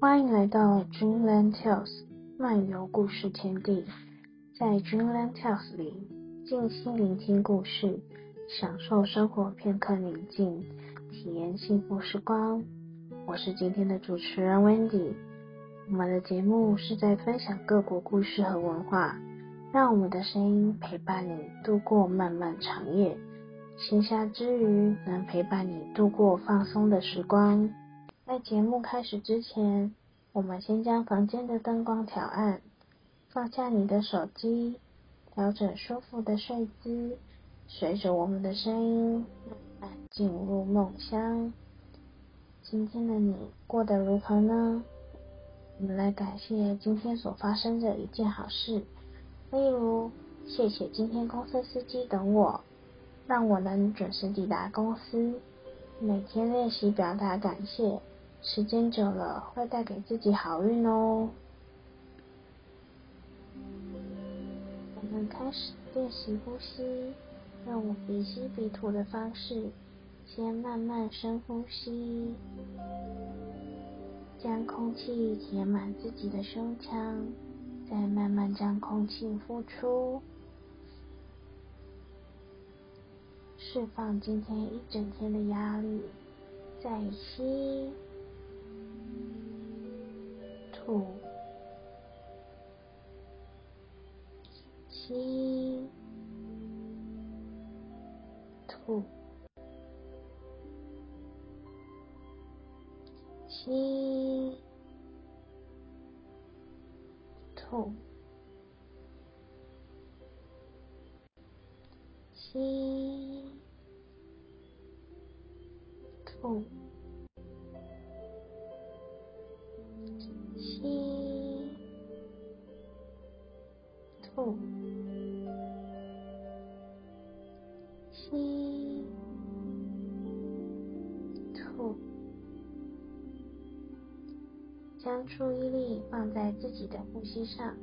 欢迎来到 Dreamland Tales 漫游故事天地，在 Dreamland Tales 里静心聆听故事，享受生活片刻宁静，体验幸福时光。我是今天的主持人 Wendy。我们的节目是在分享各国故事和文化，让我们的声音陪伴你度过漫漫长夜，闲暇之余能陪伴你度过放松的时光。在节目开始之前，我们先将房间的灯光调暗，放下你的手机，调整舒服的睡姿，随着我们的声音慢慢进入梦乡。今天的你过得如何呢？我们来感谢今天所发生的一件好事，例如，谢谢今天公司司机等我，让我能准时抵达公司。每天练习表达感谢。时间久了会带给自己好运哦。我们开始练习呼吸，用鼻吸鼻吐的方式，先慢慢深呼吸，将空气填满自己的胸腔，再慢慢将空气呼出，释放今天一整天的压力，再吸。吐，吸，吐，吸，吐，吸，吐。吸，吐，将注意力放在自己的呼吸上，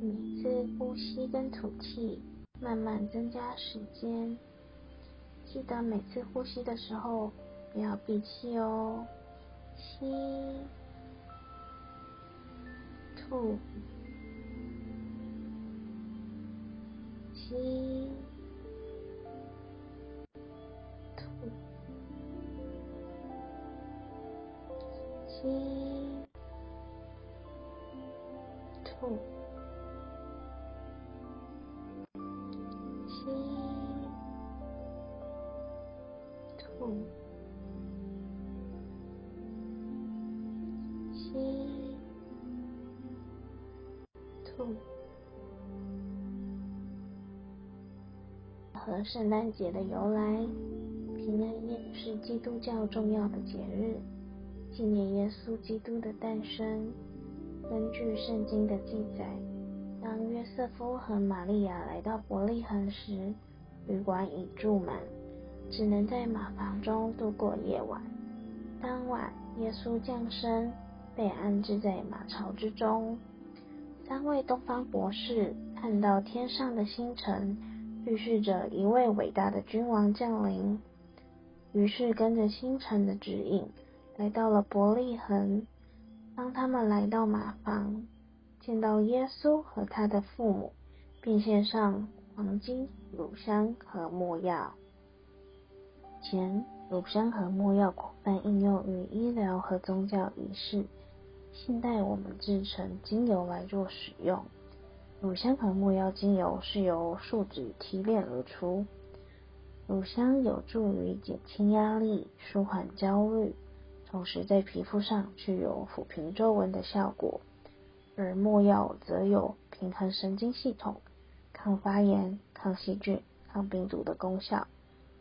每次呼吸跟吐气，慢慢增加时间。记得每次呼吸的时候不要闭气哦。吸，吐。吸，吐，吸，吐，吸，吐，吸，吐。和圣诞节的由来，平安夜是基督教重要的节日，纪念耶稣基督的诞生。根据圣经的记载，当约瑟夫和玛利亚来到伯利恒时，旅馆已住满，只能在马房中度过夜晚。当晚，耶稣降生，被安置在马槽之中。三位东方博士看到天上的星辰。预示着一位伟大的君王降临，于是跟着星辰的指引，来到了伯利恒。当他们来到马房，见到耶稣和他的父母，并献上黄金、乳香和没药。前乳香和没药广泛应用于医疗和宗教仪式，现代我们制成精油来做使用。乳香和没药精油是由树脂提炼而出。乳香有助于减轻压力、舒缓焦虑，同时在皮肤上具有抚平皱纹的效果；而没药则有平衡神经系统、抗发炎、抗细菌、抗病毒的功效。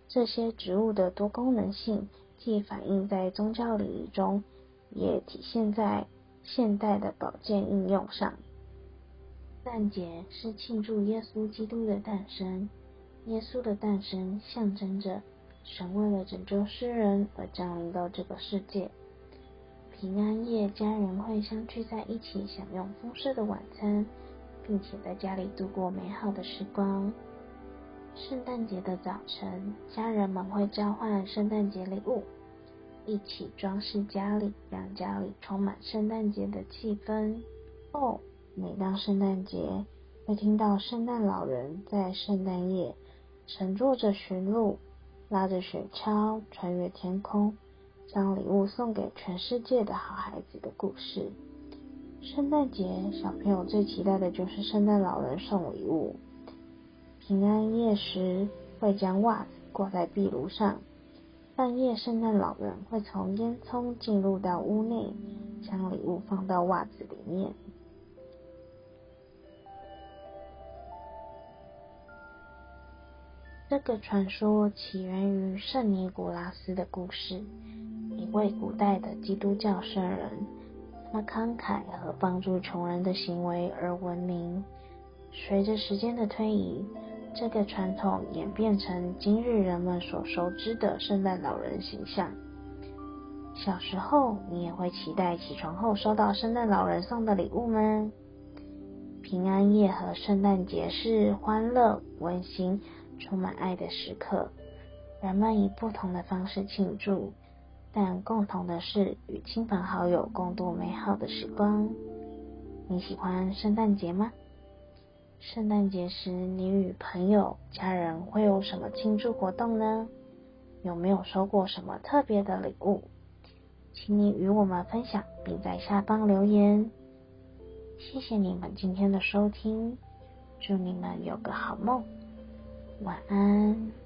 这些植物的多功能性，既反映在宗教礼仪中，也体现在现代的保健应用上。圣诞节是庆祝耶稣基督的诞生。耶稣的诞生象征着神为了拯救世人而降临到这个世界。平安夜，家人会相聚在一起，享用丰盛的晚餐，并且在家里度过美好的时光。圣诞节的早晨，家人们会交换圣诞节礼物。一起装饰家里，让家里充满圣诞节的气氛。哦，每当圣诞节，会听到圣诞老人在圣诞夜乘坐着驯鹿，拉着雪橇穿越天空，将礼物送给全世界的好孩子的故事。圣诞节，小朋友最期待的就是圣诞老人送礼物。平安夜时，会将袜子挂在壁炉上。半夜，圣诞老人会从烟囱进入到屋内，将礼物放到袜子里面。这个传说起源于圣尼古拉斯的故事，一位古代的基督教圣人，他慷慨和帮助穷人的行为而闻名。随着时间的推移，这个传统演变成今日人们所熟知的圣诞老人形象。小时候，你也会期待起床后收到圣诞老人送的礼物吗？平安夜和圣诞节是欢乐、温馨。充满爱的时刻，人们以不同的方式庆祝，但共同的是与亲朋好友共度美好的时光。你喜欢圣诞节吗？圣诞节时，你与朋友、家人会有什么庆祝活动呢？有没有收过什么特别的礼物？请你与我们分享，并在下方留言。谢谢你们今天的收听，祝你们有个好梦。晚安。